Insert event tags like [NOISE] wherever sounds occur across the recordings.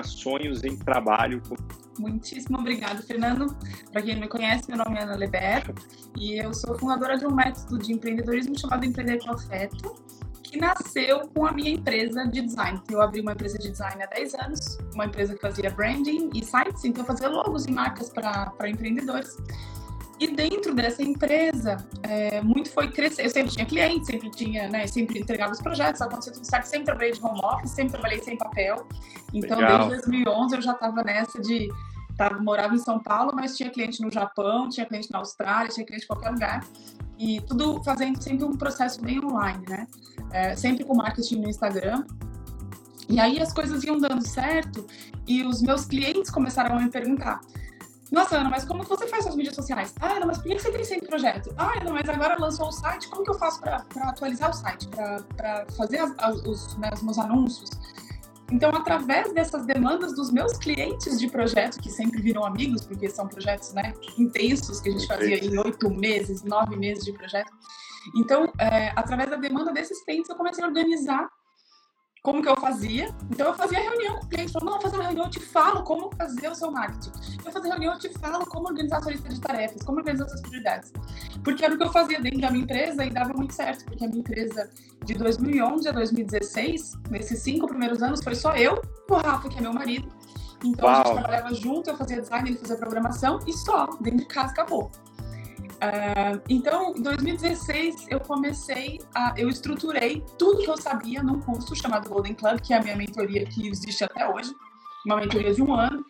transformar sonhos em trabalho. Muitíssimo obrigado, Fernando. Para quem não me conhece, meu nome é Ana Leber e eu sou fundadora de um método de empreendedorismo chamado Empreender com Afeto, que nasceu com a minha empresa de design. Eu abri uma empresa de design há 10 anos, uma empresa que fazia branding e sites, então fazia logos e marcas para empreendedores. E dentro dessa empresa, é, muito foi crescer. Eu sempre tinha clientes, sempre tinha, né, sempre entregava os projetos, aconteceu tudo certo. Sempre trabalhei de home office, sempre trabalhei sem papel. Então, Legal. desde 2011 eu já estava nessa de tava, morava em São Paulo, mas tinha cliente no Japão, tinha cliente na Austrália, tinha cliente em qualquer lugar. E tudo fazendo sempre um processo bem online, né? É, sempre com marketing no Instagram. E aí as coisas iam dando certo e os meus clientes começaram a me perguntar: nossa, Ana, mas como você faz suas mídias sociais? Ah, Ana, mas por que você tem sempre projeto? Ah, Ana, mas agora lançou o site, como que eu faço para atualizar o site, para fazer as, as, os, né, os meus anúncios? Então, através dessas demandas dos meus clientes de projeto, que sempre viram amigos, porque são projetos né, intensos que a gente fazia em oito meses, nove meses de projeto. Então, é, através da demanda desses clientes, eu comecei a organizar como que eu fazia. Então eu fazia reunião com o cliente, falou, não, fazer uma reunião, eu te falo como fazer o seu marketing. Eu fazia reunião, eu te falo como organizar a sua lista de tarefas, como organizar suas prioridades. Porque era o que eu fazia dentro da minha empresa e dava muito certo, porque a minha empresa de 2011 a 2016, nesses cinco primeiros anos, foi só eu e o Rafa, que é meu marido. Então Uau. a gente trabalhava junto, eu fazia design, ele fazia programação e só, dentro de casa acabou. Uh, então, em 2016, eu comecei a. Eu estruturei tudo que eu sabia num curso chamado Golden Club, que é a minha mentoria que existe até hoje, uma mentoria de um ano.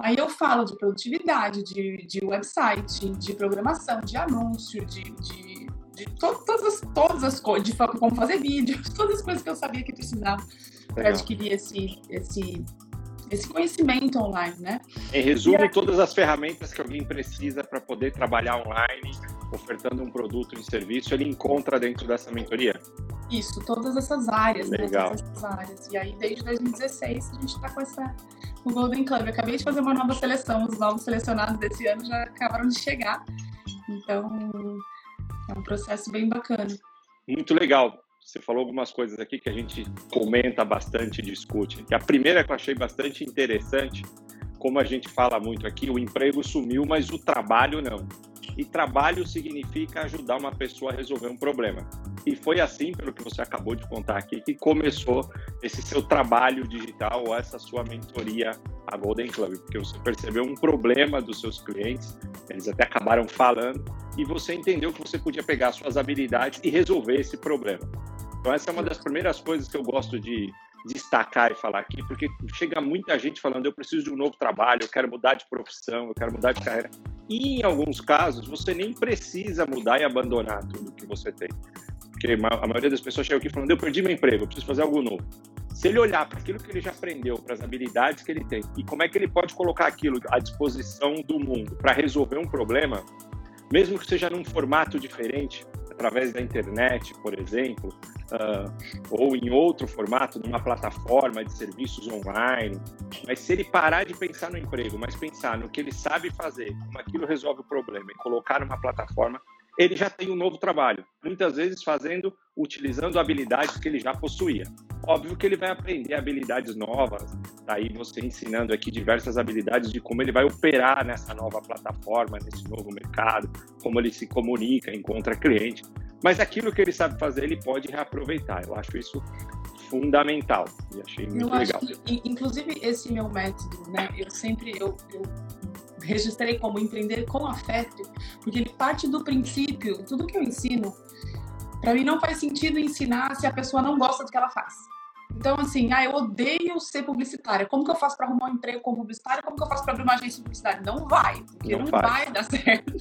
Aí eu falo de produtividade, de, de website, de programação, de anúncio, de, de, de to, todas, as, todas as coisas, de como fazer vídeo, [LAUGHS] todas as coisas que eu sabia que precisava para adquirir esse, esse esse conhecimento online, né? Em resumo, aí... todas as ferramentas que alguém precisa para poder trabalhar online, ofertando um produto, um serviço, ele encontra dentro dessa mentoria? Isso, todas essas áreas, né? Legal. né? Todas essas áreas. E aí, desde 2016, a gente está com essa o Golden Club. Eu acabei de fazer uma nova seleção, os novos selecionados desse ano já acabaram de chegar. Então, é um processo bem bacana. Muito legal. Você falou algumas coisas aqui que a gente comenta bastante e discute. a primeira que eu achei bastante interessante, como a gente fala muito aqui, o emprego sumiu, mas o trabalho não. E trabalho significa ajudar uma pessoa a resolver um problema. E foi assim, pelo que você acabou de contar aqui, que começou esse seu trabalho digital ou essa sua mentoria a Golden Club, porque você percebeu um problema dos seus clientes, eles até acabaram falando, e você entendeu que você podia pegar suas habilidades e resolver esse problema. Então, essa é uma das primeiras coisas que eu gosto de destacar e falar aqui, porque chega muita gente falando: eu preciso de um novo trabalho, eu quero mudar de profissão, eu quero mudar de carreira. E em alguns casos, você nem precisa mudar e abandonar tudo que você tem. Porque a maioria das pessoas chega aqui falando: eu perdi meu emprego, eu preciso fazer algo novo. Se ele olhar para aquilo que ele já aprendeu, para as habilidades que ele tem e como é que ele pode colocar aquilo à disposição do mundo para resolver um problema, mesmo que seja num formato diferente, através da internet, por exemplo, uh, ou em outro formato, numa plataforma de serviços online. Mas se ele parar de pensar no emprego, mas pensar no que ele sabe fazer, como aquilo resolve o problema e colocar numa plataforma, ele já tem um novo trabalho, muitas vezes fazendo, utilizando habilidades que ele já possuía. Óbvio que ele vai aprender habilidades novas, daí tá você ensinando aqui diversas habilidades de como ele vai operar nessa nova plataforma, nesse novo mercado, como ele se comunica, encontra cliente. Mas aquilo que ele sabe fazer, ele pode reaproveitar. Eu acho isso fundamental e achei muito eu legal. Que, inclusive esse meu método, né? Eu sempre eu, eu registrei como empreender com afeto, porque ele parte do princípio, tudo que eu ensino, para mim não faz sentido ensinar se a pessoa não gosta do que ela faz. Então, assim, ah, eu odeio ser publicitária. Como que eu faço para arrumar um emprego como publicitária? Como que eu faço para abrir uma agência de publicidade? Não vai, porque não, não vai dar [LAUGHS] certo.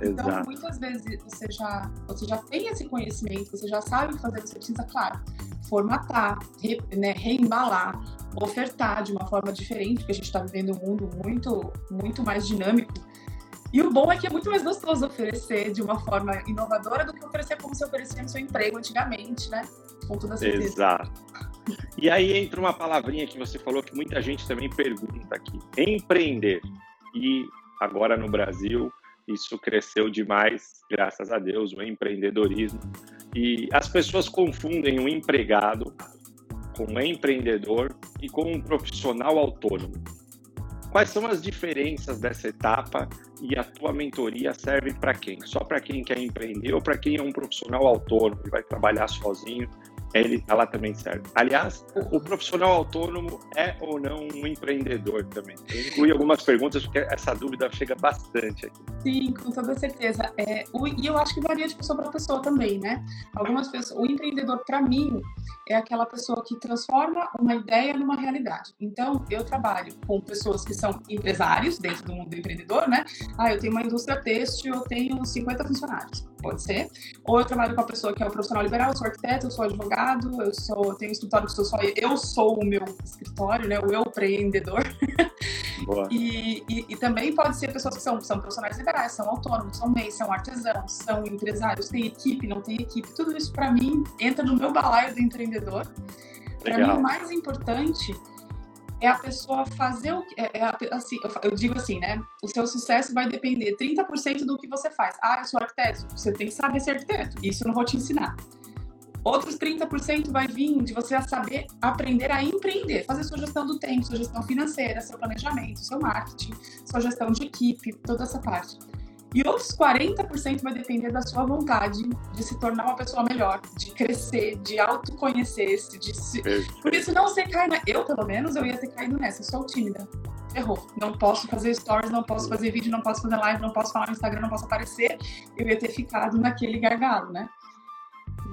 então, muitas vezes você já, você já tem esse conhecimento, você já sabe fazer, você precisa, claro, formatar, re, né, reembalar, ofertar de uma forma diferente, porque a gente está vivendo um mundo muito, muito mais dinâmico. E o bom é que é muito mais gostoso oferecer de uma forma inovadora do que oferecer como se oferecia no seu emprego antigamente, né? Com toda certeza. Exato. E aí entra uma palavrinha que você falou que muita gente também pergunta aqui: empreender. E agora no Brasil, isso cresceu demais, graças a Deus, o empreendedorismo. E as pessoas confundem o empregado com um empreendedor e com um profissional autônomo. Quais são as diferenças dessa etapa e a tua mentoria serve para quem? Só para quem quer empreender ou para quem é um profissional autônomo e vai trabalhar sozinho ele, ela também serve. Aliás, o profissional autônomo é ou não um empreendedor também? Eu incluí algumas perguntas, porque essa dúvida chega bastante aqui. Sim, com toda certeza. É, o, e eu acho que varia de pessoa para pessoa também, né? Algumas pessoas, o empreendedor, para mim, é aquela pessoa que transforma uma ideia numa realidade. Então, eu trabalho com pessoas que são empresários dentro do mundo do empreendedor, né? Ah, eu tenho uma indústria têxtil, eu tenho 50 funcionários pode ser. Ou eu trabalho com a pessoa que é o profissional liberal, eu sou arquiteto, eu sou advogado, eu sou, tenho um escritório que sou só eu sou o meu escritório, né? O eu empreendedor. e, e, e, também pode ser pessoas que são, são profissionais liberais, são autônomos, são MEI, são artesãos, são empresários, tem equipe, não tem equipe. Tudo isso para mim entra no meu balaio do empreendedor. Para mim, o mais importante é a pessoa fazer o que. É, é assim, eu, digo assim, né? O seu sucesso vai depender 30% do que você faz. Ah, eu sou arquiteto. Você tem que saber ser arquiteto. Isso eu não vou te ensinar. Outros 30% vai vir de você saber aprender a empreender, fazer sua gestão do tempo, sua gestão financeira, seu planejamento, seu marketing, sua gestão de equipe, toda essa parte. E outros 40% vai depender da sua vontade de se tornar uma pessoa melhor, de crescer, de autoconhecer-se, de se... Por isso não você cai na... Eu, pelo menos, eu ia ter caído nessa. Eu sou tímida. Errou. Não posso fazer stories, não posso fazer vídeo, não posso fazer live, não posso falar no Instagram, não posso aparecer. Eu ia ter ficado naquele gargalo, né?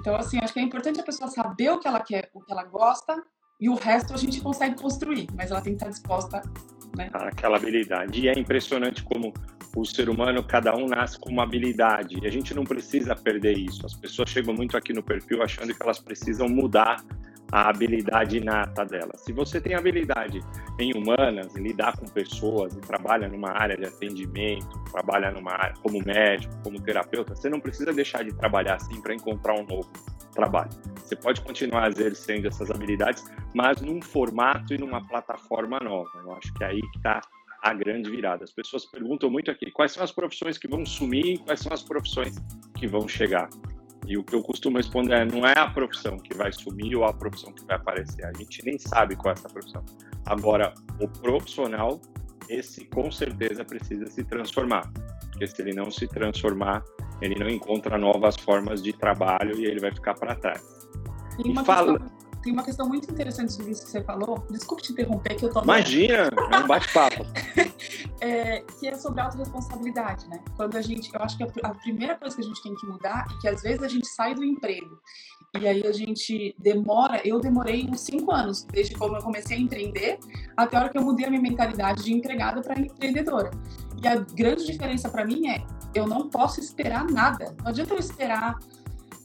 Então, assim, acho que é importante a pessoa saber o que ela quer, o que ela gosta, e o resto a gente consegue construir, mas ela tem que estar disposta né? Aquela habilidade. E é impressionante como o ser humano, cada um nasce com uma habilidade. E a gente não precisa perder isso. As pessoas chegam muito aqui no perfil achando que elas precisam mudar a habilidade inata delas. Se você tem habilidade em humanas, em lidar com pessoas, e trabalha numa área de atendimento, trabalha numa área como médico, como terapeuta, você não precisa deixar de trabalhar assim para encontrar um novo trabalho. Você pode continuar exercendo essas habilidades, mas num formato e numa plataforma nova. Eu acho que é aí que está a grande virada. As pessoas perguntam muito aqui quais são as profissões que vão sumir e quais são as profissões que vão chegar. E o que eu costumo responder é: não é a profissão que vai sumir ou a profissão que vai aparecer. A gente nem sabe qual é essa profissão. Agora, o profissional, esse com certeza precisa se transformar. Porque se ele não se transformar, ele não encontra novas formas de trabalho e ele vai ficar para trás. E, e fala. Questão tem uma questão muito interessante sobre isso que você falou. Desculpe te interromper, que eu tô. Imagina, [LAUGHS] é um bate-papo. é, que é sobre autorresponsabilidade, né? Quando a gente. Eu acho que a, primeira coisa que a gente tem que mudar é que às vezes a gente sai do emprego e aí a gente demora. Eu demorei uns cinco anos, desde quando eu comecei a empreender até a hora que eu mudei a minha mentalidade de empregada para empreendedora. E a grande diferença para mim é eu não posso esperar nada. Não adianta eu esperar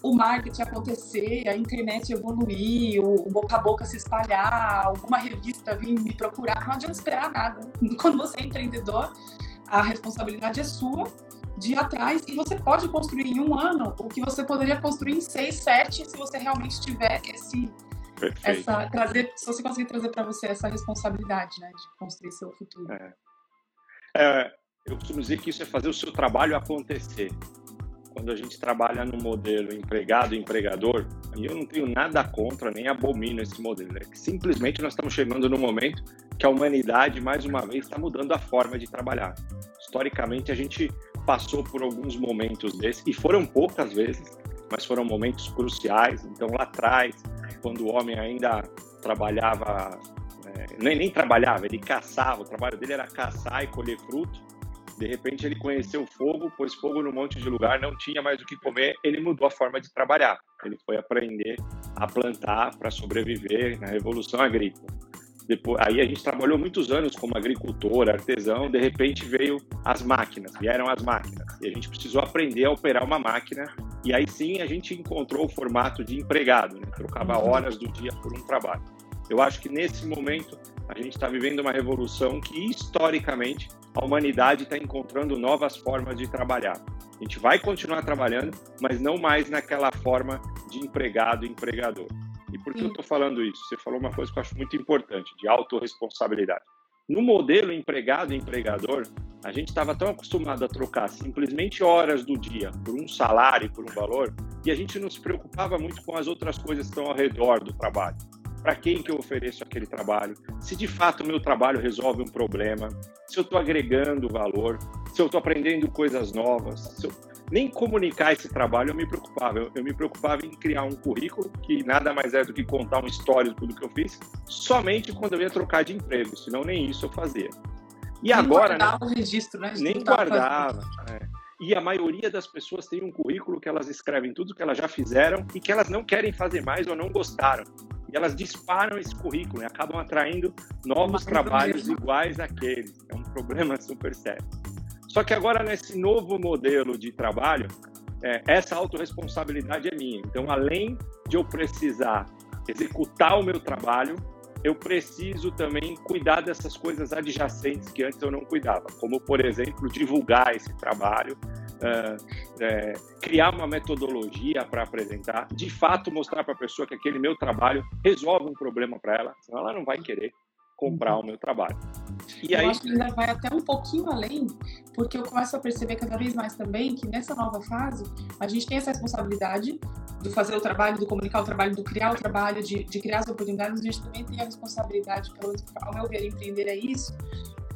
o marketing acontecer, a internet evoluir, o, boca a boca se espalhar, alguma revista vir me procurar, não adianta esperar nada. [LAUGHS] Quando você é empreendedor, a responsabilidade é sua de ir atrás e você pode construir em um ano o que você poderia construir em seis, sete, se você realmente tiver esse essa trazer, se você conseguir trazer para você essa responsabilidade, né, de construir seu futuro. É. É, eu costumo dizer que isso é fazer o seu trabalho acontecer quando a gente trabalha no modelo empregado-empregador, e eu não tenho nada contra nem abomino esse modelo, é que simplesmente nós estamos chegando no momento que a humanidade, mais uma vez, está mudando a forma de trabalhar. Historicamente, a gente passou por alguns momentos desses, e foram poucas vezes, mas foram momentos cruciais. Então, lá atrás, quando o homem ainda trabalhava, é, nem, nem trabalhava, ele caçava, o trabalho dele era caçar e colher fruto, de repente ele conheceu o fogo, pôs fogo num monte de lugar, não tinha mais o que comer, ele mudou a forma de trabalhar. Ele foi aprender a plantar para sobreviver na revolução agrícola. Depois, aí a gente trabalhou muitos anos como agricultor, artesão, de repente veio as máquinas, vieram as máquinas. E a gente precisou aprender a operar uma máquina e aí sim a gente encontrou o formato de empregado, né? trocava uhum. horas do dia por um trabalho. Eu acho que nesse momento a gente está vivendo uma revolução que historicamente a humanidade está encontrando novas formas de trabalhar. A gente vai continuar trabalhando, mas não mais naquela forma de empregado empregador. E por que Sim. eu estou falando isso? Você falou uma coisa que eu acho muito importante, de autorresponsabilidade. No modelo empregado-empregador, a gente estava tão acostumado a trocar simplesmente horas do dia por um salário, por um valor, e a gente não se preocupava muito com as outras coisas que estão ao redor do trabalho. Para quem que eu ofereço aquele trabalho, se de fato o meu trabalho resolve um problema, se eu estou agregando valor, se eu estou aprendendo coisas novas. Eu... Nem comunicar esse trabalho eu me preocupava. Eu, eu, me preocupava em criar um currículo, que nada mais é do que contar um histórico do que eu fiz, somente quando eu ia trocar de emprego, senão nem isso eu fazia. E nem agora. Guardava né, o registro, né? Nem guardava. É. E a maioria das pessoas tem um currículo que elas escrevem tudo que elas já fizeram e que elas não querem fazer mais ou não gostaram e elas disparam esse currículo e acabam atraindo novos trabalhos iguais àqueles. É um problema [LAUGHS] super sério. Só que agora, nesse novo modelo de trabalho, é, essa autorresponsabilidade é minha. Então, além de eu precisar executar o meu trabalho, eu preciso também cuidar dessas coisas adjacentes que antes eu não cuidava, como, por exemplo, divulgar esse trabalho, uh, é, criar uma metodologia para apresentar, de fato mostrar para a pessoa que aquele meu trabalho resolve um problema para ela, senão ela não vai querer comprar o meu trabalho. E eu aí... acho que ainda vai até um pouquinho além, porque eu começo a perceber cada vez mais também que nessa nova fase a gente tem essa responsabilidade de fazer o trabalho, de comunicar o trabalho, de criar o trabalho, de, de criar as oportunidades, a gente também tem a responsabilidade, pelo, ao meu ver, empreender é isso,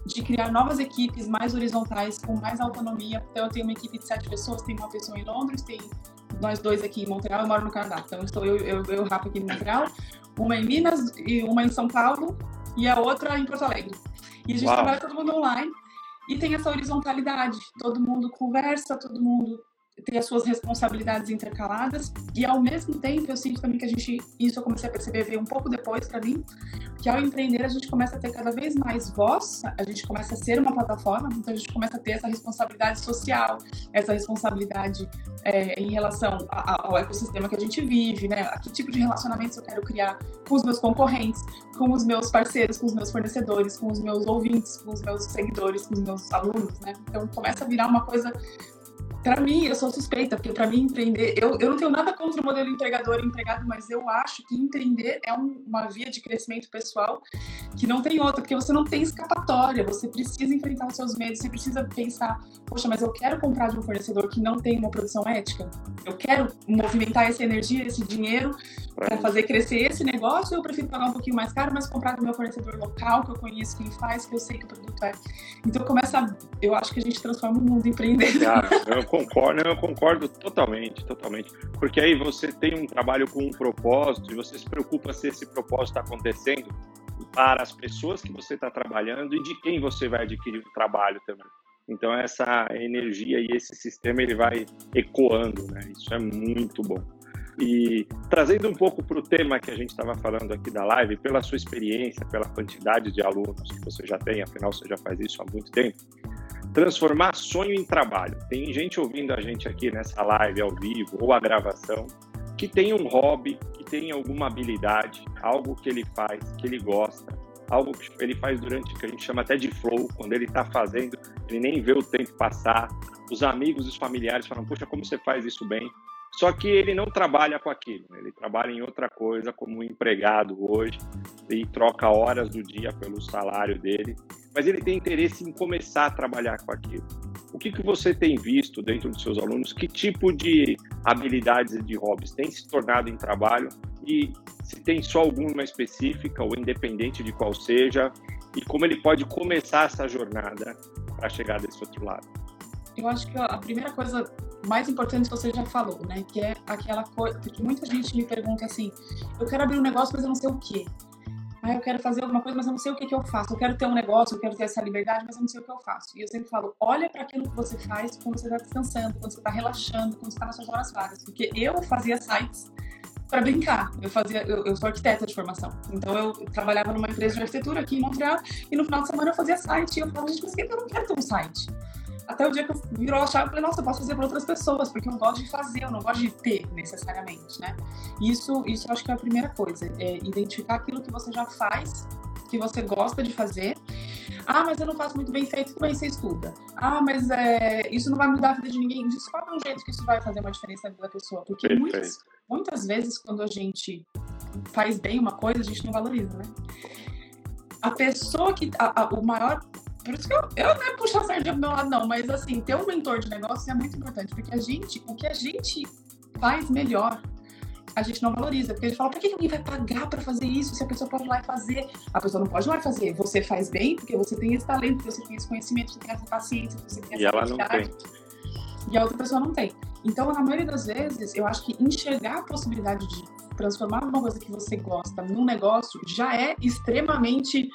de criar novas equipes mais horizontais, com mais autonomia. Então, eu tenho uma equipe de sete pessoas, tem uma pessoa em Londres, tem nós dois aqui em Montreal, eu moro no Canadá. Então, estou eu, eu, eu, Rafa aqui em Montreal, uma em Minas e uma em São Paulo e a outra em Porto Alegre. E a gente Uau. trabalha todo mundo online e tem essa horizontalidade. Todo mundo conversa, todo mundo tem as suas responsabilidades intercaladas. E ao mesmo tempo eu sinto também que a gente isso eu comecei a perceber veio um pouco depois para mim que ao empreender a gente começa a ter cada vez mais voz a gente começa a ser uma plataforma então a gente começa a ter essa responsabilidade social essa responsabilidade é, em relação a, ao ecossistema que a gente vive né? A que tipo de relacionamentos eu quero criar com os meus concorrentes com os meus parceiros com os meus fornecedores com os meus ouvintes com os meus seguidores com os meus alunos né? Então começa a virar uma coisa para mim, eu sou suspeita, porque para mim empreender, eu, eu não tenho nada contra o modelo empregador e empregado, mas eu acho que empreender é um, uma via de crescimento pessoal que não tem outra, porque você não tem escapatória, você precisa enfrentar os seus medos, você precisa pensar, poxa, mas eu quero comprar de um fornecedor que não tem uma produção ética, eu quero movimentar essa energia, esse dinheiro para fazer crescer esse negócio, eu prefiro pagar um pouquinho mais caro, mas comprar do meu fornecedor local, que eu conheço quem faz, que eu sei que o produto é. Então começa, eu acho que a gente transforma o mundo empreendendo. Cara, eu concordo, eu concordo totalmente, totalmente. Porque aí você tem um trabalho com um propósito e você se preocupa se esse propósito está acontecendo para as pessoas que você está trabalhando e de quem você vai adquirir o trabalho também. Então essa energia e esse sistema ele vai ecoando, né? Isso é muito bom. E trazendo um pouco para o tema que a gente estava falando aqui da live, pela sua experiência, pela quantidade de alunos que você já tem, afinal você já faz isso há muito tempo, transformar sonho em trabalho. Tem gente ouvindo a gente aqui nessa live ao vivo ou a gravação que tem um hobby, que tem alguma habilidade, algo que ele faz, que ele gosta, algo que ele faz durante que a gente chama até de flow, quando ele está fazendo, ele nem vê o tempo passar. Os amigos, os familiares falam: Poxa, como você faz isso bem? Só que ele não trabalha com aquilo, né? ele trabalha em outra coisa como um empregado hoje e troca horas do dia pelo salário dele, mas ele tem interesse em começar a trabalhar com aquilo. O que, que você tem visto dentro dos seus alunos? Que tipo de habilidades e de hobbies tem se tornado em trabalho? E se tem só alguma específica ou independente de qual seja? E como ele pode começar essa jornada para chegar desse outro lado? Eu acho que a primeira coisa mais importante você já falou, né? Que é aquela coisa que muita gente me pergunta assim: eu quero abrir um negócio, mas eu não sei o quê. Ah, eu quero fazer alguma coisa, mas eu não sei o que, que eu faço. Eu quero ter um negócio, eu quero ter essa liberdade, mas eu não sei o que eu faço. E eu sempre falo: olha para aquilo que você faz quando você está descansando, quando você está relaxando, quando você está nas suas horas vagas. Porque eu fazia sites para brincar. Eu fazia, eu, eu, sou arquiteta de formação. Então eu trabalhava numa empresa de arquitetura aqui em Montreal e no final de semana eu fazia site. E eu falava, gente, mas eu não quero ter um site. Até o dia que eu virou a chave, eu falei, nossa, eu posso fazer para outras pessoas, porque eu gosto de fazer, eu não gosto de ter necessariamente, né? Isso, isso eu acho que é a primeira coisa, é identificar aquilo que você já faz, que você gosta de fazer. Ah, mas eu não faço muito bem feito, tudo bem, você estuda. Ah, mas é, isso não vai mudar a vida de ninguém. Descobre um jeito que isso vai fazer uma diferença na vida da pessoa. Porque muitas, muitas vezes, quando a gente faz bem uma coisa, a gente não valoriza, né? A pessoa que. A, a, o maior por isso que eu, eu não é puxar a sardinha pro meu lado, não, mas assim, ter um mentor de negócio é muito importante, porque a gente, o que a gente faz melhor, a gente não valoriza, porque a gente fala, por que alguém vai pagar para fazer isso se a pessoa pode ir lá e fazer? A pessoa não pode ir lá e fazer. Você faz bem porque você tem esse talento, porque você tem esse conhecimento, você tem essa paciência, você tem essa e ela não tem. E a outra pessoa não tem. Então, na maioria das vezes, eu acho que enxergar a possibilidade de transformar uma coisa que você gosta num negócio já é extremamente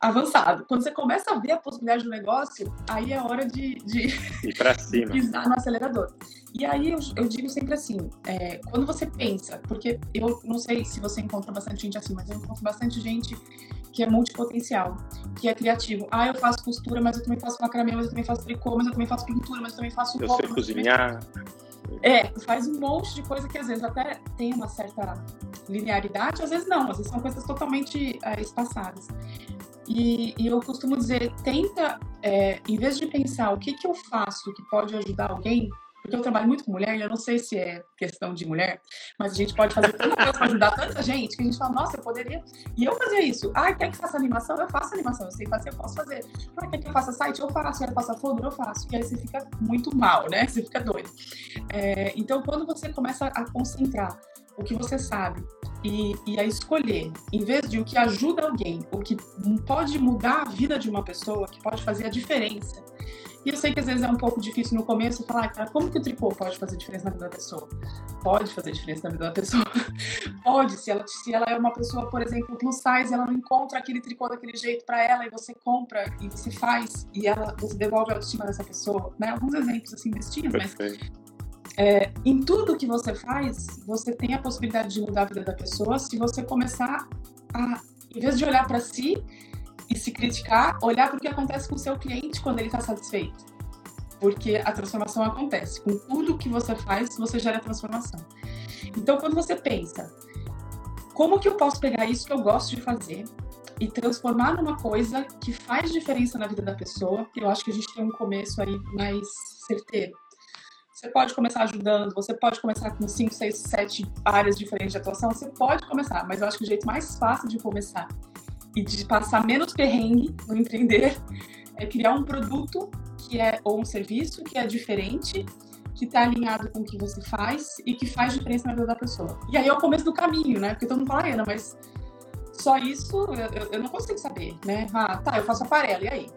avançado. Quando você começa a ver a possibilidade do negócio, aí é hora de, de, cima. [LAUGHS] pisar no acelerador. E aí eu, eu digo sempre assim, é, quando você pensa, porque eu não sei se você encontra bastante gente assim, mas eu encontro bastante gente que é multipotencial, que é criativo. Ah, eu faço costura, mas eu também faço macramê, mas eu também faço tricô, mas eu também faço pintura, mas eu também faço Eu sei cozinhar. É, faz um monte de coisa que às vezes até tem uma certa linearidade, às vezes não, às vezes são coisas totalmente é, espaçadas. E, e, eu costumo dizer, tenta, é, em vez de pensar o que, que eu faço que pode ajudar alguém, porque eu trabalho muito com mulher e eu não sei se é questão de mulher, mas a gente pode fazer tanta coisa para ajudar tanta gente que a gente fala, nossa, eu poderia. E eu fazia isso. Ah, quer que faça animação? Eu faço animação. Eu sei fazer, eu posso fazer. Ah, quer que eu faça site? Eu faço. Quer passar folder? Eu faço. E aí você fica muito mal, né? Você fica doido. É, então, quando você começa a concentrar o que você sabe e, e, a escolher, em vez de o que ajuda alguém, o que pode mudar a vida de uma pessoa, que pode fazer a diferença. E eu sei que às vezes é um pouco difícil no começo falar, cara, como que o tricô pode fazer diferença na vida da pessoa? Pode fazer diferença na vida da pessoa. [LAUGHS] pode, se ela, se ela é uma pessoa, por exemplo, plus size, ela não encontra aquele tricô daquele jeito para ela e você compra e você faz e ela você devolve a autoestima dessa pessoa, né? Alguns exemplos assim bestinhos, mas é, em tudo que você faz, você tem a possibilidade de mudar a vida da pessoa se você começar a, em vez de olhar para si e se criticar, olhar para o que acontece com o seu cliente quando ele está satisfeito. Porque a transformação acontece. Com tudo que você faz, você gera transformação. Então, quando você pensa, como que eu posso pegar isso que eu gosto de fazer e transformar numa coisa que faz diferença na vida da pessoa, eu acho que a gente tem um começo aí mais certeiro. Você pode começar ajudando, você pode começar com 5, 6, 7 áreas diferentes de atuação, você pode começar, mas eu acho que o jeito mais fácil de começar e de passar menos perrengue no empreender é criar um produto que é ou um serviço que é diferente, que está alinhado com o que você faz e que faz diferença na vida da pessoa. E aí é o começo do caminho, né? Porque todo mundo fala, Ana, mas só isso eu, eu não consigo saber, né? Ah, tá, eu faço aquarela, e aí?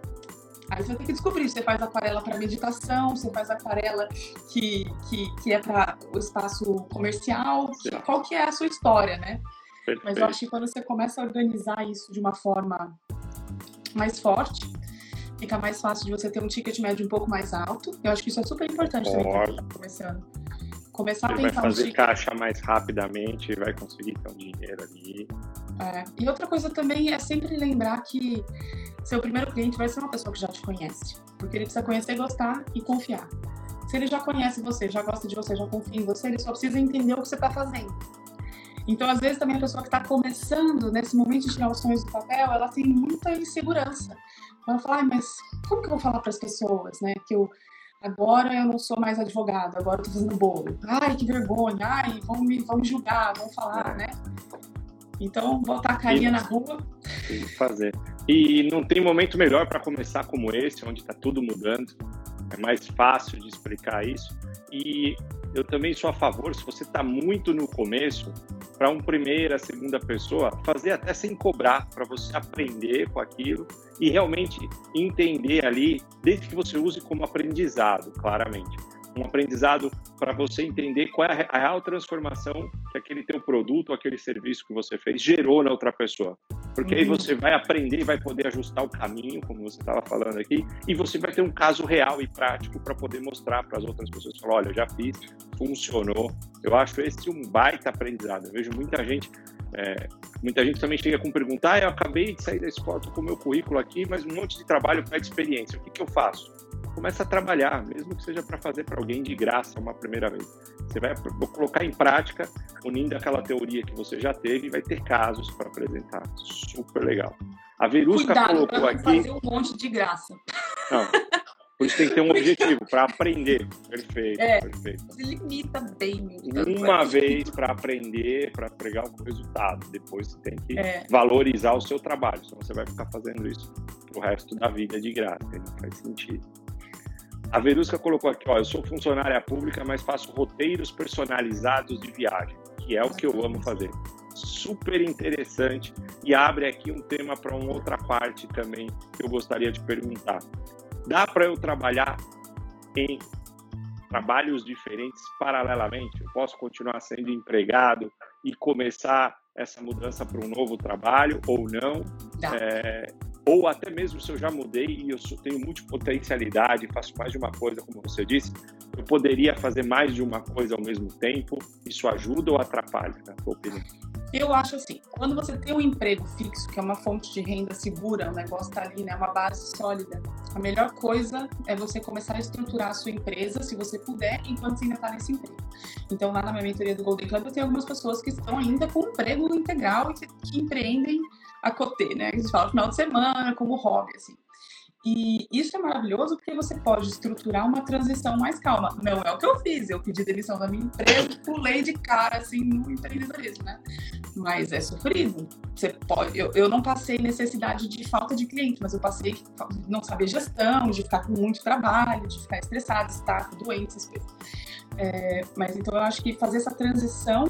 Aí você tem que descobrir, você faz aquarela para meditação, você faz aquarela que, que, que é para o espaço comercial, que, qual que é a sua história, né? Perfeito. Mas eu acho que quando você começa a organizar isso de uma forma mais forte, fica mais fácil de você ter um ticket médio um pouco mais alto. Eu acho que isso é super importante também para quem tá começando. Começar Ele a pensar vai fazer um caixa mais rapidamente, vai conseguir ter um dinheiro ali. É. E outra coisa também é sempre lembrar que seu primeiro cliente vai ser uma pessoa que já te conhece. Porque ele precisa conhecer, gostar e confiar. Se ele já conhece você, já gosta de você, já confia em você, ele só precisa entender o que você está fazendo. Então, às vezes, também a pessoa que está começando, nesse momento de tirar os sonhos do papel, ela tem muita insegurança. Ela fala, mas como que eu vou falar para as pessoas, né? Que eu agora eu não sou mais advogado, agora eu tô fazendo bolo. Ai, que vergonha, ai, vão me, vão me julgar, vão falar, né? Então, botar a carinha na rua. E fazer. E não tem momento melhor para começar como esse, onde está tudo mudando. É mais fácil de explicar isso. E eu também sou a favor, se você está muito no começo, para uma primeira, segunda pessoa, fazer até sem cobrar, para você aprender com aquilo e realmente entender ali, desde que você use como aprendizado, claramente um aprendizado para você entender qual é a real transformação que aquele teu produto, aquele serviço que você fez gerou na outra pessoa. Porque uhum. aí você vai aprender e vai poder ajustar o caminho, como você estava falando aqui, e você vai ter um caso real e prático para poder mostrar para as outras pessoas. Falar, olha, eu já fiz, funcionou. Eu acho esse um baita aprendizado. Eu vejo muita gente é, muita gente também chega com perguntar, ah, eu acabei de sair da escola, com o meu currículo aqui, mas um monte de trabalho pede experiência. O que, que eu faço? Começa a trabalhar, mesmo que seja para fazer para alguém de graça uma primeira vez. Você vai colocar em prática, unindo aquela teoria que você já teve, e vai ter casos para apresentar. Super legal. A Verusca Cuidado, colocou aqui. fazer um monte de graça. Não. Por isso tem que ter um objetivo, para aprender. Perfeito, é, perfeito. Se limita bem. Uma vez para aprender, para pegar o resultado. Depois você tem que é. valorizar o seu trabalho. Senão você vai ficar fazendo isso pro resto da vida de graça. Não faz sentido. A Verusca colocou aqui, ó, eu sou funcionária pública, mas faço roteiros personalizados de viagem. que é o que eu amo fazer. Super interessante e abre aqui um tema para uma outra parte também que eu gostaria de perguntar. Dá para eu trabalhar em trabalhos diferentes paralelamente? Eu posso continuar sendo empregado e começar essa mudança para um novo trabalho ou não? É, ou até mesmo se eu já mudei e eu tenho multipotencialidade, faço mais de uma coisa, como você disse, eu poderia fazer mais de uma coisa ao mesmo tempo? Isso ajuda ou atrapalha, na sua opinião? Eu acho assim, quando você tem um emprego fixo, que é uma fonte de renda segura, o negócio está ali, né, uma base sólida, a melhor coisa é você começar a estruturar a sua empresa, se você puder, enquanto você ainda está nesse emprego. Então, lá na minha mentoria do Golden Club, eu tenho algumas pessoas que estão ainda com um emprego integral e que, que empreendem a cotê, né? A gente fala final de semana, como hobby, assim. E isso é maravilhoso porque você pode estruturar uma transição mais calma. Não é o que eu fiz, eu pedi demissão da minha empresa, pulei de cara assim no empreendedorismo, né? Mas é sofrido. Você pode, eu, eu não passei necessidade de falta de cliente, mas eu passei não saber gestão, de ficar com muito trabalho, de ficar estressado, estar doente, essas coisas. É, mas então eu acho que fazer essa transição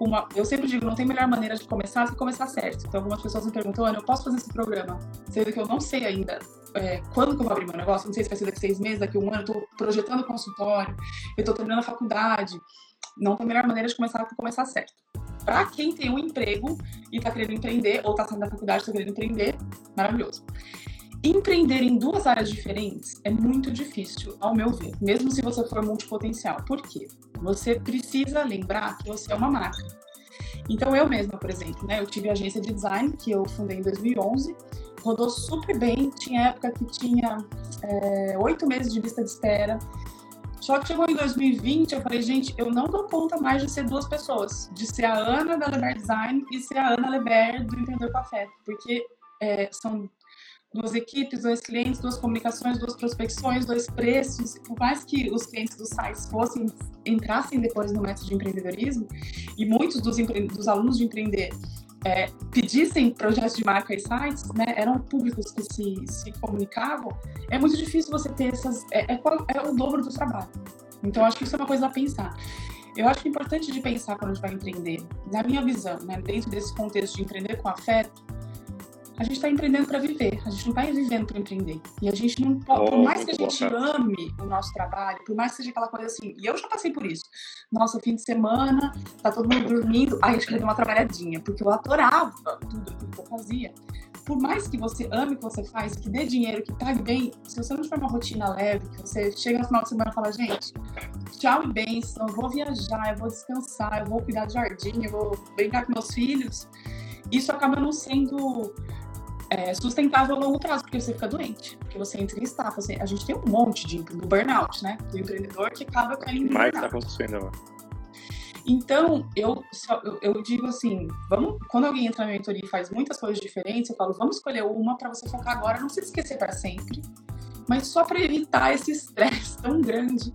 uma. Eu sempre digo, não tem melhor maneira de começar se começar certo. Então, algumas pessoas me perguntam, Ana, eu posso fazer esse programa? Sendo que eu não sei ainda é, quando que eu vou abrir meu negócio, não sei se vai ser daqui seis meses, daqui um ano, eu estou projetando consultório, eu estou terminando a faculdade. Não tem melhor maneira de começar que começar certo. Para quem tem um emprego e está querendo empreender, ou está saindo da faculdade e está querendo empreender, maravilhoso. Empreender em duas áreas diferentes é muito difícil, ao meu ver, mesmo se você for multipotencial. Por quê? Você precisa lembrar que você é uma marca. Então, eu mesma, por exemplo, né, eu tive a agência de design, que eu fundei em 2011, rodou super bem, tinha época que tinha é, oito meses de lista de espera. Só que chegou em 2020, eu falei, gente, eu não dou conta mais de ser duas pessoas, de ser a Ana da Leber Design e ser a Ana Leber do Empreendedor Café, porque é, são duas equipes, dois clientes, duas comunicações, duas prospecções, dois preços. Por mais que os clientes dos sites fossem entrassem depois no método de empreendedorismo e muitos dos, empre... dos alunos de empreender é, pedissem projetos de marca e sites, né, eram públicos que se, se comunicavam, é muito difícil você ter essas. É, é, é o dobro do trabalho. Então, acho que isso é uma coisa a pensar. Eu acho que é importante de pensar quando a gente vai empreender, na minha visão, né, dentro desse contexto de empreender com afeto, a gente está empreendendo para viver, a gente não está vivendo para empreender. E a gente não pode, por mais que a gente ame o nosso trabalho, por mais que seja aquela coisa assim, e eu já passei por isso. Nossa, fim de semana, tá todo mundo dormindo, aí a gente dar uma trabalhadinha, porque eu adorava tudo aquilo que eu fazia. Por mais que você ame o que você faz, que dê dinheiro, que pague bem, se você não tiver uma rotina leve, que você chega no final de semana e fala, gente, tchau e bênção, eu vou viajar, eu vou descansar, eu vou cuidar de jardim, eu vou brincar com meus filhos, isso acaba não sendo é, sustentável a longo prazo, porque você fica doente, porque você entra em estafa. Assim, a gente tem um monte de do burnout, né? Do empreendedor que acaba caindo em Mais está acontecendo agora. Então, eu, eu, eu, digo assim, vamos, quando alguém entra na mentoria e faz muitas coisas diferentes, eu falo, vamos escolher uma para você focar agora, não se esquecer para sempre, mas só para evitar esse estresse tão grande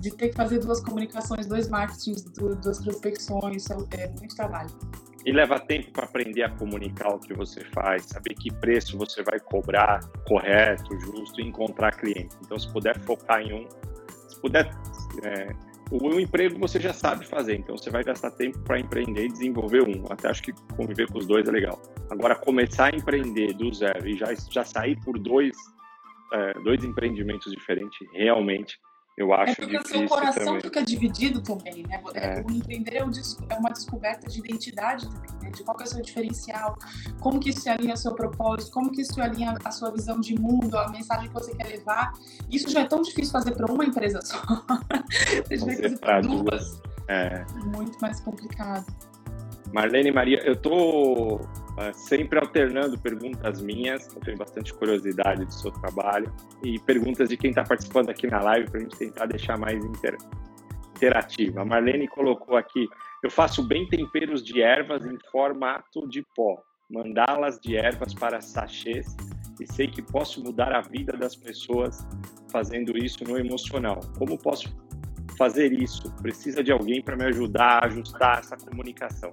de ter que fazer duas comunicações, dois marketings, duas prospecções, é muito trabalho. E leva tempo para aprender a comunicar o que você faz, saber que preço você vai cobrar correto, justo, e encontrar cliente. Então, se puder focar em um, se puder. É, o, emprego você já sabe fazer, então você vai gastar tempo para empreender e desenvolver um. Até acho que conviver com os dois é legal. Agora, começar a empreender do zero e já, já sair por dois, é, dois empreendimentos diferentes, realmente eu acho é porque o seu coração também. fica dividido também, né? É. O empreender é, é uma descoberta de identidade também, né? De qual é o seu diferencial, como que isso se alinha ao seu propósito, como que isso alinha a sua visão de mundo, a mensagem que você quer levar. Isso já é tão difícil fazer para uma empresa só. [LAUGHS] você vai fazer para duas. É. Muito mais complicado. Marlene Maria, eu tô uh, sempre alternando perguntas minhas, eu tenho bastante curiosidade do seu trabalho, e perguntas de quem está participando aqui na live para a gente tentar deixar mais inter... interativa. A Marlene colocou aqui: eu faço bem temperos de ervas em formato de pó, mandalas de ervas para sachês, e sei que posso mudar a vida das pessoas fazendo isso no emocional. Como posso fazer isso? Precisa de alguém para me ajudar a ajustar essa comunicação.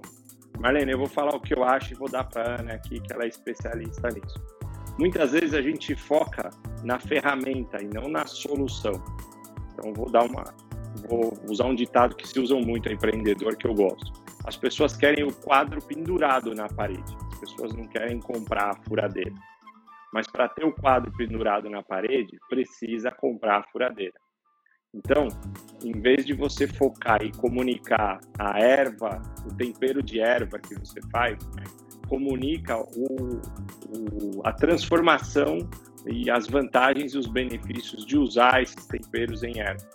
Marlene, eu vou falar o que eu acho e vou dar para a Ana aqui, que ela é especialista nisso. Muitas vezes a gente foca na ferramenta e não na solução. Então, vou dar uma, vou usar um ditado que se usam muito a empreendedor que eu gosto. As pessoas querem o quadro pendurado na parede. As pessoas não querem comprar a furadeira. Mas para ter o quadro pendurado na parede, precisa comprar a furadeira. Então, em vez de você focar e comunicar a erva, o tempero de erva que você faz, comunica o, o, a transformação e as vantagens e os benefícios de usar esses temperos em erva.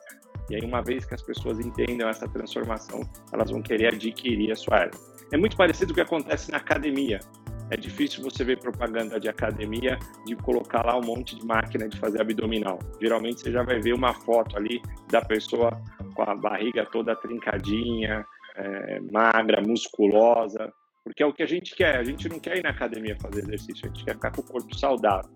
E aí, uma vez que as pessoas entendam essa transformação, elas vão querer adquirir a sua erva. É muito parecido com o que acontece na academia. É difícil você ver propaganda de academia de colocar lá um monte de máquina de fazer abdominal. Geralmente você já vai ver uma foto ali da pessoa com a barriga toda trincadinha, é, magra, musculosa, porque é o que a gente quer. A gente não quer ir na academia fazer exercício, a gente quer ficar com o corpo saudável.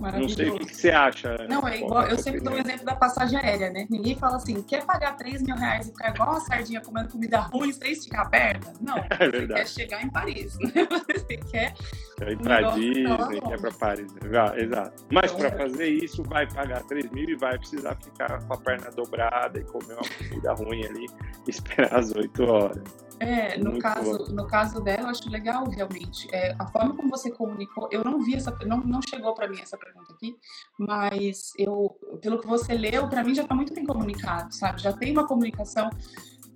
Não sei o que, que, você acha. Não, é igual, eu sempre dou o exemplo da passagem aérea, né? Ninguém fala assim, quer pagar 3 mil reais e ficar igual uma sardinha comendo comida ruim sem esticar a perna? Não, [LAUGHS] é você quer chegar em Paris, [LAUGHS] né? Você quer... Quer ir pra Disney, quer pra Paris. Exato. Mas então, para fazer isso, vai pagar 3 mil e vai precisar ficar com a perna dobrada e comer uma comida ruim ali e [LAUGHS] esperar as 8 horas. É, no caso, no caso dela, eu acho legal realmente. É, a forma como você comunicou, eu não vi essa, não, não chegou para mim essa pergunta aqui, mas eu, pelo que você leu, para mim já está muito bem comunicado, sabe? Já tem uma comunicação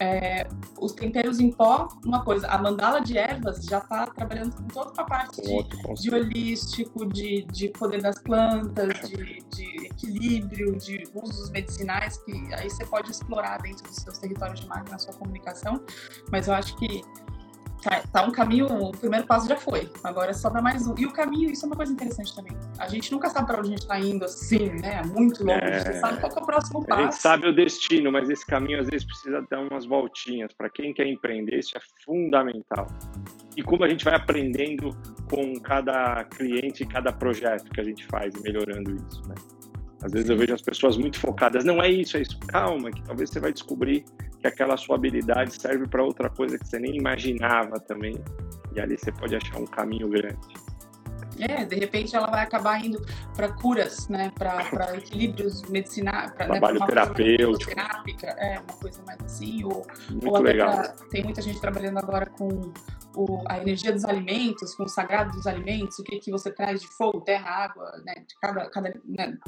é, os temperos em pó, uma coisa, a mandala de ervas já está trabalhando com toda a parte de, de holístico, de, de poder das plantas, de, de, equilíbrio, de usos medicinais, que aí você pode explorar dentro dos seus territórios de marca na sua comunicação, mas eu acho que Tá, tá, um caminho, o primeiro passo já foi, agora sobra mais um. E o caminho, isso é uma coisa interessante também. A gente nunca sabe para onde a gente está indo assim, né? Muito longe. É... Você sabe qual é o próximo passo. A gente sabe o destino, mas esse caminho às vezes precisa dar umas voltinhas. Para quem quer empreender, isso é fundamental. E como a gente vai aprendendo com cada cliente, cada projeto que a gente faz, melhorando isso, né? Às vezes eu vejo as pessoas muito focadas, não é isso, é isso. Calma, que talvez você vai descobrir que aquela sua habilidade serve para outra coisa que você nem imaginava também. E ali você pode achar um caminho grande. É, de repente ela vai acabar indo para curas, né, para [LAUGHS] equilíbrios medicinais, para né, trabalho né, terapêutico, terápica, é uma coisa mais assim, ou, Muito ou legal. Pra, tem muita gente trabalhando agora com o, a energia dos alimentos, com o sagrado dos alimentos, o que que você traz de fogo, terra, água, né, de cada, cada né.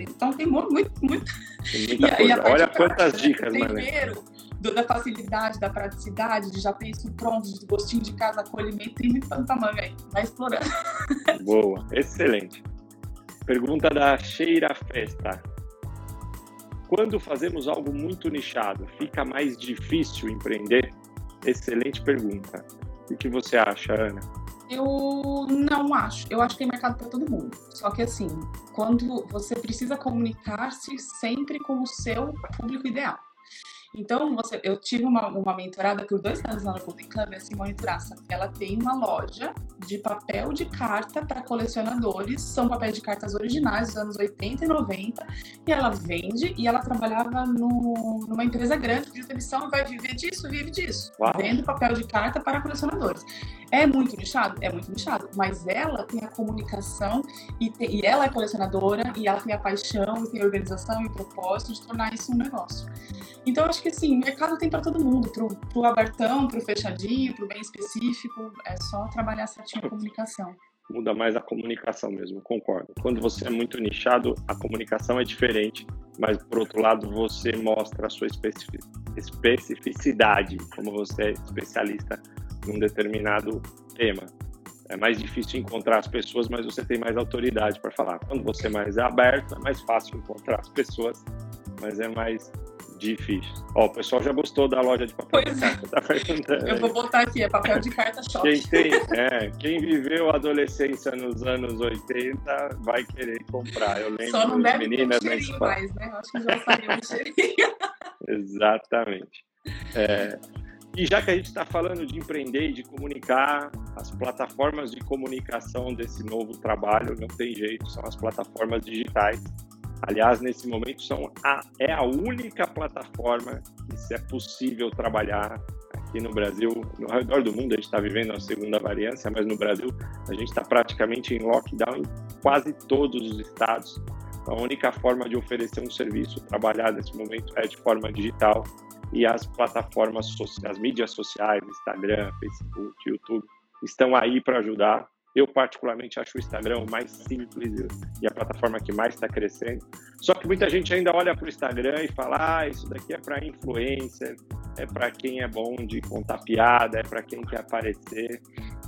Então tem muito, muito, muito. Tem [LAUGHS] muita e, coisa. E Olha quantas dicas, né? Primeiro, do, da facilidade, da praticidade, de já ter isso pronto, de gostinho de casa, acolhimento, tem tanta manga aí. Vai explorando. [LAUGHS] Boa, excelente. Pergunta da Cheira Festa. Quando fazemos algo muito nichado, fica mais difícil empreender? Excelente pergunta. O que você acha, Ana? Eu não acho. Eu acho que tem mercado para todo mundo. Só que assim, quando você precisa comunicar-se sempre com o seu público ideal. Então, você, eu tive uma, uma mentorada por dois anos na Golden Club, a Simone Turaça. Ela tem uma loja de papel de carta para colecionadores. São papéis de cartas originais dos anos 80 e 90. E ela vende e ela trabalhava no, numa empresa grande de televisão e vai viver disso, vive disso. Uau. Vendo papel de carta para colecionadores. É muito nichado? É muito nichado. Mas ela tem a comunicação e, e ela é colecionadora e ela tem a paixão e tem a organização e o propósito de tornar isso um negócio. Então, acho que assim, mercado tem para todo mundo, pro, pro abertão, pro fechadinho, pro bem específico, é só trabalhar certinho a comunicação. Muda mais a comunicação mesmo, concordo. Quando você é muito nichado, a comunicação é diferente, mas por outro lado, você mostra a sua especificidade, como você é especialista num determinado tema. É mais difícil encontrar as pessoas, mas você tem mais autoridade para falar. Quando você é mais aberto, é mais fácil encontrar as pessoas, mas é mais difícil. Ó, o pessoal já gostou da loja de papel pois de carta. Tá perguntando. Eu vou botar aqui, é papel de carta shop. Quem, tem, é, quem viveu a adolescência nos anos 80 vai querer comprar. Eu lembro Só não deve meninas ter um cheirinho mais, né? Acho que já saiu um cheirinho. Exatamente. É, e já que a gente está falando de empreender e de comunicar, as plataformas de comunicação desse novo trabalho não tem jeito, são as plataformas digitais Aliás, nesse momento são a, é a única plataforma que se é possível trabalhar aqui no Brasil, no redor do mundo, a gente está vivendo a segunda variância, mas no Brasil a gente está praticamente em lockdown em quase todos os estados. A única forma de oferecer um serviço, trabalhar nesse momento, é de forma digital e as plataformas, as mídias sociais, Instagram, Facebook, YouTube, estão aí para ajudar. Eu, particularmente, acho o Instagram o mais simples e a plataforma que mais está crescendo. Só que muita gente ainda olha para o Instagram e fala: ah, isso daqui é para influencer, é para quem é bom de contar piada, é para quem quer aparecer.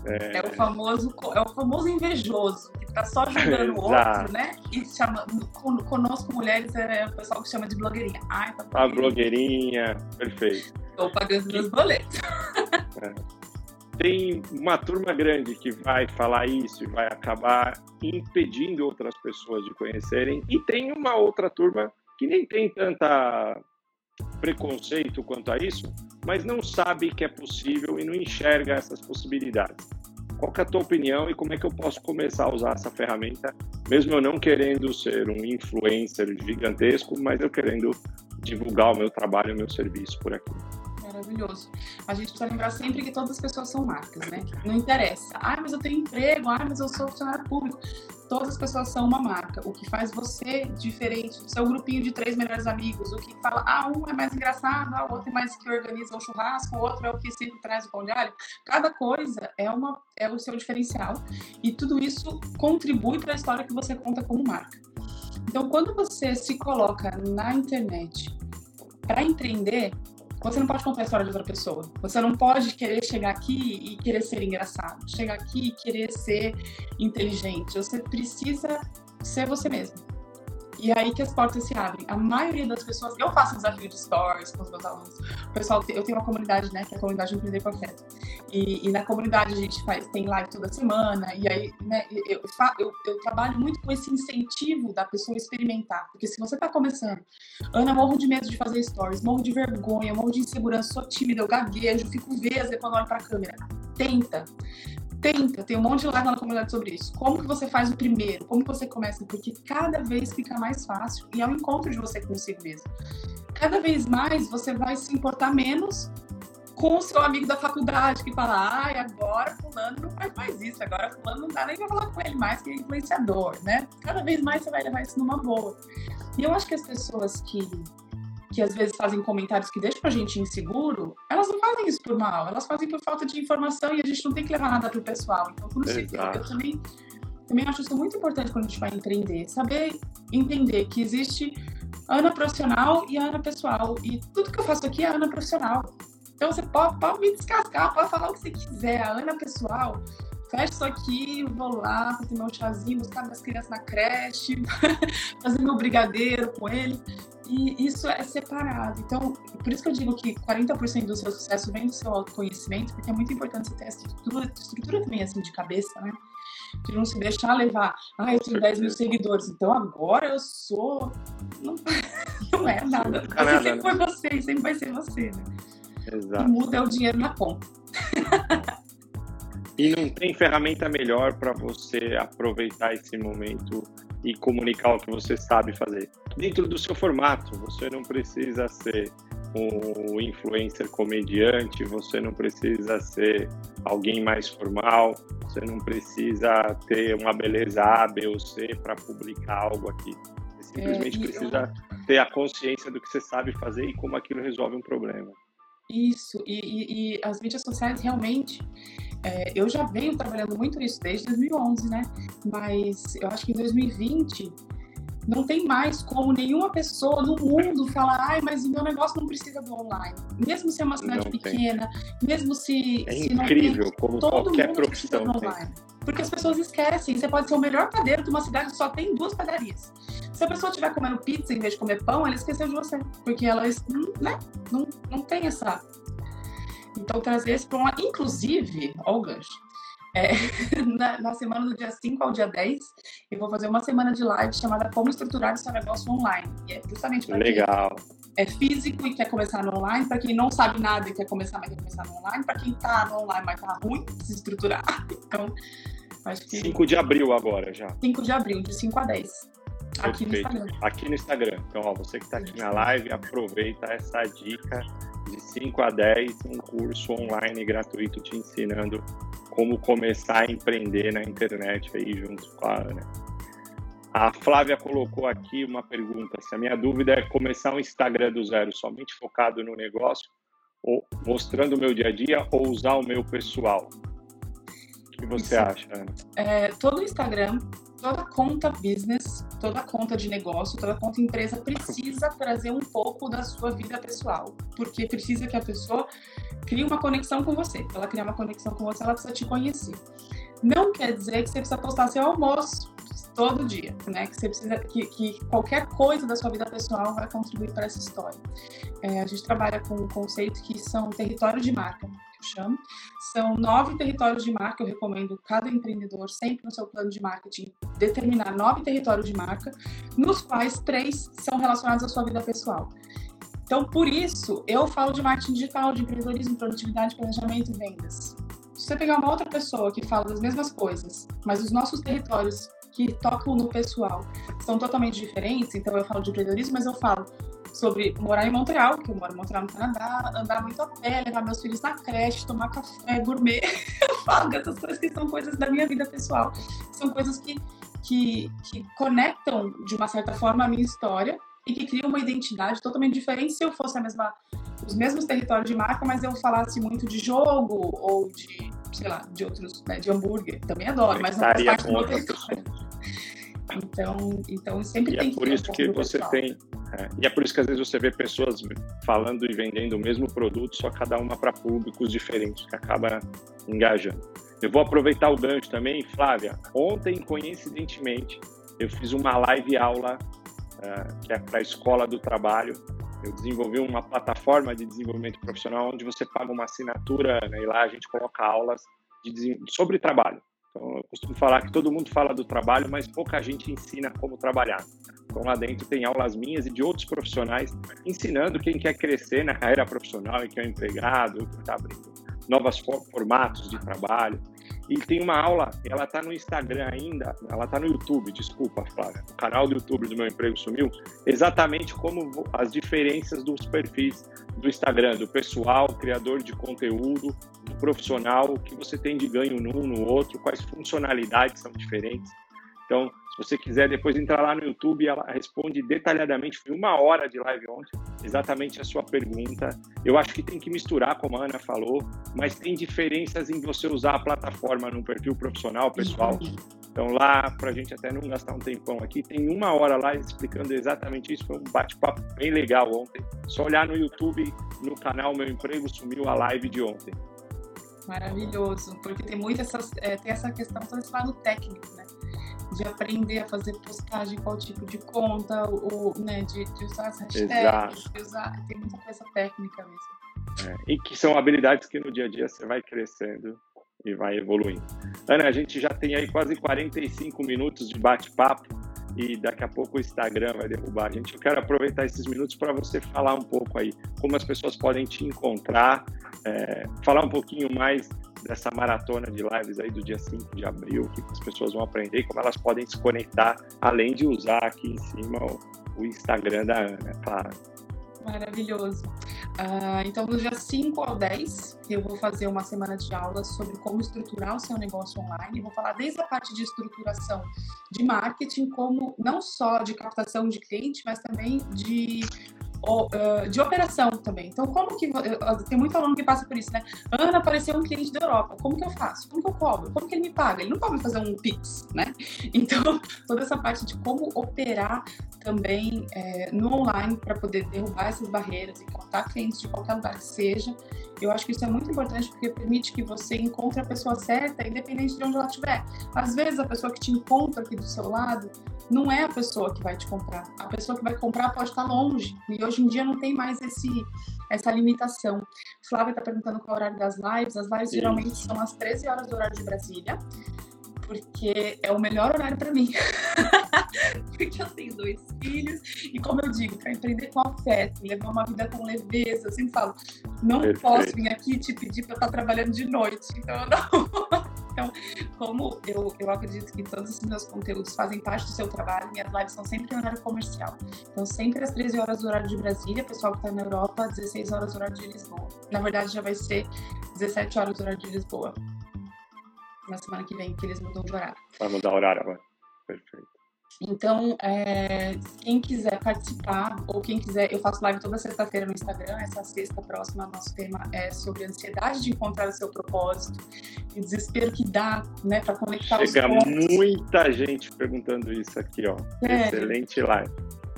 É... é... o famoso é o famoso invejoso que está só julgando o [LAUGHS] outro, né? E chama conosco mulheres é o pessoal que chama de blogueirinha. Ai, tá blogueirinha. A blogueirinha, perfeito. Estou pagando meus boletos. [LAUGHS] É. Tem uma turma grande que vai falar isso e vai acabar impedindo outras pessoas de conhecerem, e tem uma outra turma que nem tem tanta preconceito quanto a isso, mas não sabe que é possível e não enxerga essas possibilidades. Qual é a tua opinião e como é que eu posso começar a usar essa ferramenta, mesmo eu não querendo ser um influencer gigantesco, mas eu querendo divulgar o meu trabalho, o meu serviço por aqui? Maravilhoso. A gente precisa lembrar sempre que todas as pessoas são marcas, né? Não interessa. Ah, mas eu tenho emprego. Ah, mas eu sou funcionário público todas as pessoas são uma marca. O que faz você diferente seu grupinho de três melhores amigos, o que fala, ah, um é mais engraçado, ah, o outro é mais que organiza o churrasco, o outro é o que sempre traz o pão de alho. Cada coisa é, uma, é o seu diferencial e tudo isso contribui para a história que você conta como marca. Então, quando você se coloca na internet para empreender, você não pode contar a história de outra pessoa. Você não pode querer chegar aqui e querer ser engraçado. Chegar aqui e querer ser inteligente. Você precisa ser você mesmo. E aí que as portas se abrem. A maioria das pessoas. Eu faço desafio de stories com os meus alunos. O pessoal, eu tenho uma comunidade, né? Que é a comunidade Empreender com Afeto. E, e na comunidade a gente faz, tem live toda semana. E aí, né? Eu, eu, eu, trabalho muito com esse incentivo da pessoa experimentar. Porque se você tá começando, Ana, morro de medo de fazer stories, morro de vergonha, morro de insegurança, sou tímida, eu gaguejo, fico vesa quando olho pra câmera. Tenta tenta, tem um monte de live na comunidade sobre isso. Como que você faz o primeiro? Como que você começa? Porque cada vez fica mais fácil e é um encontro de você consigo mesmo. Cada vez mais você vai se importar menos com o seu amigo da faculdade que fala, ai, agora fulano não faz mais isso, agora fulano não dá nem pra falar com ele mais que é influenciador, né? Cada vez mais você vai levar isso numa boa. E eu acho que as pessoas que que às vezes fazem comentários que deixam a gente inseguro, elas não fazem isso por mal, elas fazem por falta de informação e a gente não tem que levar nada pro pessoal. Então, por isso, eu, também, também acho isso muito importante quando a gente vai empreender, saber entender que existe Ana profissional e Ana pessoal. E tudo que eu faço aqui é Ana profissional. Então você pode, pode me descascar, pode falar o que você quiser. A Ana pessoal fecho isso aqui, vou lá fazer meu chazinho, buscar minhas crianças na creche, [LAUGHS] fazer meu brigadeiro com ele. E isso é separado. Então, por isso que eu digo que 40% do seu sucesso vem do seu autoconhecimento, porque é muito importante você ter essa estrutura, estrutura também assim de cabeça, né? De não se deixar levar, ah, eu tenho 10 mil seguidores, então agora eu sou. [LAUGHS] Não, não é nada. Nada, sempre né? foi você, sempre vai ser você, né? Exato. O que muda é o dinheiro na conta. E não tem ferramenta melhor para você aproveitar esse momento e comunicar o que você sabe fazer. Dentro do seu formato, você não precisa ser um influencer comediante, você não precisa ser alguém mais formal, você não precisa ter uma beleza A, B ou C para publicar algo aqui. Você simplesmente é, precisa eu... ter a consciência do que você sabe fazer e como aquilo resolve um problema. Isso, e, e, e as mídias sociais realmente é, eu já venho trabalhando muito nisso desde 2011, né? Mas eu acho que em 2020 não tem mais como nenhuma pessoa no mundo falar, ai, mas o meu negócio não precisa do online. Mesmo se é uma cidade não pequena, tem. mesmo se. É se incrível tem, como qualquer profissão. Online. Porque as pessoas esquecem, você pode ser o melhor padeiro de uma cidade que só tem duas padarias. Se a pessoa estiver comendo pizza em vez de comer pão, ela esqueceu de você. Porque ela né, não, não tem essa então, trazer esse para uma. Inclusive, olha é, [LAUGHS] na, na, semana do dia 5 ao dia 10, eu vou fazer uma semana de live chamada Como Estruturar Seu Negócio Online. E é justamente para Legal. É físico e quer começar no online, para quem não sabe nada e quer começar, mas quer começar no online, para quem está no online, mas está ruim, se estruturar. [LAUGHS] Então, acho que. 5 de abril agora já. 5 de abril, de 5 a 10. Aqui Perfeito. no Instagram. Aqui no Instagram. Então, ó, você que está aqui na live, aproveita essa dica de 5 a 10, um curso online gratuito te ensinando como começar a empreender na internet aí junto com a Ana. A Flávia colocou aqui uma pergunta: se a minha dúvida é começar um Instagram do zero, somente focado no negócio, ou mostrando o meu dia a dia, ou usar o meu pessoal? Que você Isso. acha, Ana? É, todo Instagram, toda conta business, toda conta de negócio, toda conta empresa precisa trazer um pouco da sua vida pessoal, porque precisa que a pessoa crie uma conexão com você. Para ela criar uma conexão com você, ela precisa te conhecer. Não quer dizer que você precisa postar seu almoço todo dia, né? Que você precisa que, que qualquer coisa da sua vida pessoal vai contribuir para essa história. É, a gente trabalha com um conceito que são territórios de marca, chamo. São nove territórios de marca. Eu recomendo cada empreendedor sempre no seu plano de marketing determinar nove territórios de marca, nos quais três são relacionados à sua vida pessoal. Então, por isso, eu falo de marketing digital, de empreendedorismo, produtividade, planejamento e vendas. Se você pegar uma outra pessoa que fala das mesmas coisas, mas os nossos territórios que tocam no pessoal são totalmente diferentes, então eu falo de empreendedorismo, mas eu falo sobre morar em Montreal, que eu moro em Montreal, no Canadá, andar muito a pé, levar meus filhos na creche, tomar café, gourmet. [LAUGHS] eu falo dessas coisas que são coisas da minha vida pessoal. São coisas que, que, que conectam, de uma certa forma, a minha história e que criam uma identidade totalmente diferente se eu fosse a mesma os mesmos territórios de marca, mas eu falasse muito de jogo ou de, sei lá, de outros, né, de hambúrguer. Também adoro, mas não faz parte do meu território. Então, então sempre e é tem é por isso que você pessoal. tem é, e é por isso que às vezes você vê pessoas falando e vendendo o mesmo produto, só cada uma para públicos diferentes, que acaba engajando. Eu vou aproveitar o gancho também, Flávia. Ontem, coincidentemente, eu fiz uma live aula uh, que é para a Escola do Trabalho, eu desenvolvi uma plataforma de desenvolvimento profissional onde você paga uma assinatura né, e lá a gente coloca aulas de, sobre trabalho. Então, eu costumo falar que todo mundo fala do trabalho, mas pouca gente ensina como trabalhar. Então, lá dentro tem aulas minhas e de outros profissionais ensinando quem quer crescer na carreira profissional e quem é empregado, que está abrindo novos formatos de trabalho. E tem uma aula, ela está no Instagram ainda, ela está no YouTube, desculpa, Flávia, o canal do YouTube do Meu Emprego Sumiu, exatamente como as diferenças dos perfis do Instagram, do pessoal, criador de conteúdo, do profissional, o que você tem de ganho num, no outro, quais funcionalidades são diferentes. Então, se você quiser depois entrar lá no YouTube, ela responde detalhadamente, foi uma hora de live ontem, exatamente a sua pergunta. Eu acho que tem que misturar, como a Ana falou, mas tem diferenças em você usar a plataforma no perfil profissional, pessoal. Então lá, para a gente até não gastar um tempão aqui, tem uma hora lá explicando exatamente isso. Foi um bate-papo bem legal ontem. Só olhar no YouTube, no canal Meu Emprego Sumiu a live de ontem. Maravilhoso, porque tem muito essa, é, tem essa questão, todo esse lado técnico, né? De aprender a fazer postagem, qual tipo de conta, o, né, de, de usar as hashtags, de usar, tem muita coisa técnica mesmo. É, e que são habilidades que no dia a dia você vai crescendo e vai evoluindo. Ana, a gente já tem aí quase 45 minutos de bate-papo e daqui a pouco o Instagram vai derrubar a gente. Eu quero aproveitar esses minutos para você falar um pouco aí como as pessoas podem te encontrar, é, falar um pouquinho mais dessa maratona de lives aí do dia 5 de abril, que as pessoas vão aprender e como elas podem se conectar, além de usar aqui em cima o, o Instagram da Ana, é claro. Maravilhoso. Uh, então, do dia 5 ao 10, eu vou fazer uma semana de aulas sobre como estruturar o seu negócio online. vou falar desde a parte de estruturação de marketing, como não só de captação de cliente, mas também de de operação também. Então, como que. Tem muito aluno que passa por isso, né? Ana, apareceu um cliente da Europa. Como que eu faço? Como que eu cobro? Como que ele me paga? Ele não pode fazer um Pix, né? [LAUGHS] Então, toda essa parte de como operar também é, no online para poder derrubar essas barreiras e contar clientes de qualquer lugar que seja. Eu acho que isso é muito importante porque permite que você encontre a pessoa certa, independente de onde ela estiver. Às vezes, a pessoa que te encontra aqui do seu lado não é a pessoa que vai te comprar. A pessoa que vai comprar pode estar longe. E hoje em dia não tem mais esse, essa limitação. Flávia está perguntando qual é o horário das lives. As lives Sim. geralmente são às 13 horas do horário de Brasília, porque é o melhor horário para mim. [LAUGHS] porque eu tenho dois filhos e, como eu digo, para empreender com afeto, levar uma vida com leveza, eu sempre falo, não Perfeito. posso vir aqui te pedir para estar trabalhando de noite. [LAUGHS] Então, eu não. Então, como eu, eu acredito que todos os meus conteúdos fazem parte do seu trabalho, minhas lives são sempre em horário comercial. Então, sempre às 13 horas do horário de Brasília, pessoal que está na Europa, 16 horas do horário de Lisboa. Na verdade, já vai ser 17 horas do horário de Lisboa. Na semana que vem, que eles mudam de horário. Vai mudar o horário agora. Perfeito. Então, é, quem quiser participar, ou quem quiser, eu faço live toda sexta-feira no Instagram. Essa sexta próxima, nosso tema é sobre a ansiedade de encontrar o seu propósito e o desespero que dá, né, para conectar Chega os pontos. muita gente perguntando isso aqui, ó. Sério? Excelente live.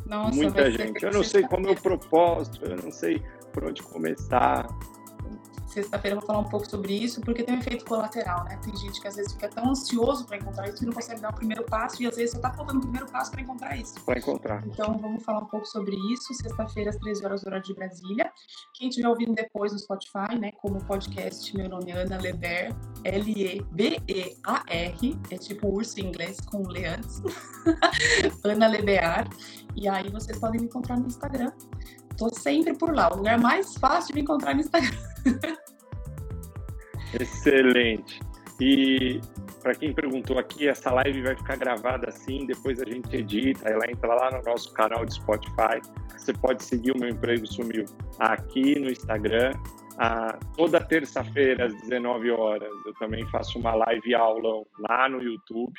Nossa, muita gente. Eu não sei como é o propósito, eu não sei por onde começar sexta-feira eu vou falar um pouco sobre isso, porque tem um efeito colateral, né? Tem gente que às vezes fica tão ansioso para encontrar isso que não consegue dar o primeiro passo e às vezes só tá faltando o primeiro passo para encontrar isso. Para encontrar. Então vamos falar um pouco sobre isso, sexta-feira às 13 horas horário de Brasília. Quem estiver ouvindo depois no Spotify, né, como podcast, meu nome é Ana Leber, L-E-B-E-A-R, é tipo urso em inglês com o antes. [LAUGHS] Ana Lebear. E aí vocês podem me encontrar no Instagram. Tô sempre por lá, o lugar mais fácil de me encontrar no Instagram. [LAUGHS] Excelente. E para quem perguntou aqui, essa live vai ficar gravada assim, depois a gente edita, ela entra lá no nosso canal de Spotify. Você pode seguir o meu emprego sumiu aqui no Instagram. Ah, toda terça-feira às 19 horas eu também faço uma live aula lá no YouTube.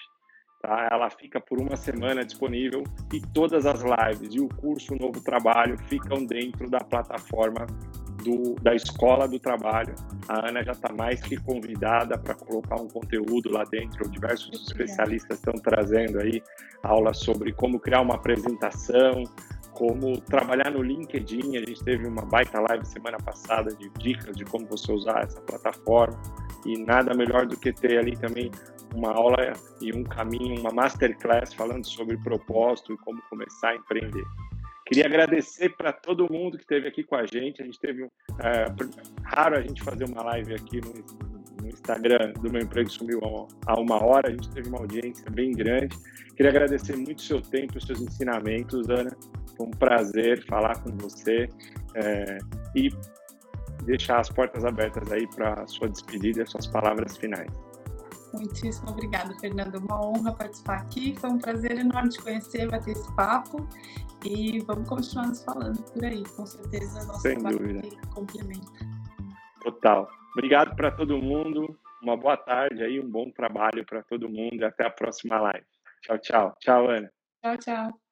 Tá? Ela fica por uma semana disponível e todas as lives e o curso Novo Trabalho ficam dentro da plataforma do, da Escola do Trabalho. A Ana já está mais que convidada para colocar um conteúdo lá dentro. Diversos especialistas estão trazendo aí aulas sobre como criar uma apresentação, como trabalhar no LinkedIn. A gente teve uma baita live semana passada de dicas de como você usar essa plataforma. E nada melhor do que ter ali também uma aula e um caminho, uma masterclass falando sobre propósito e como começar a empreender. Queria agradecer para todo mundo que esteve aqui com a gente. A gente teve é, raro a gente fazer uma live aqui no, no Instagram do meu emprego sumiu há uma hora. A gente teve uma audiência bem grande. Queria agradecer muito o seu tempo, os seus ensinamentos, Ana. Foi um prazer falar com você é, e deixar as portas abertas aí para a sua despedida e suas palavras finais. Muitíssimo obrigada, Fernando. Uma honra participar aqui. Foi um prazer enorme te conhecer, bater esse papo. E vamos continuar nos falando por aí. Com certeza, nosso Sem dúvida. complementa. Total. Obrigado para todo mundo. Uma boa tarde aí, um bom trabalho para todo mundo. Até a próxima live. Tchau, tchau. Tchau, Ana. Tchau, tchau.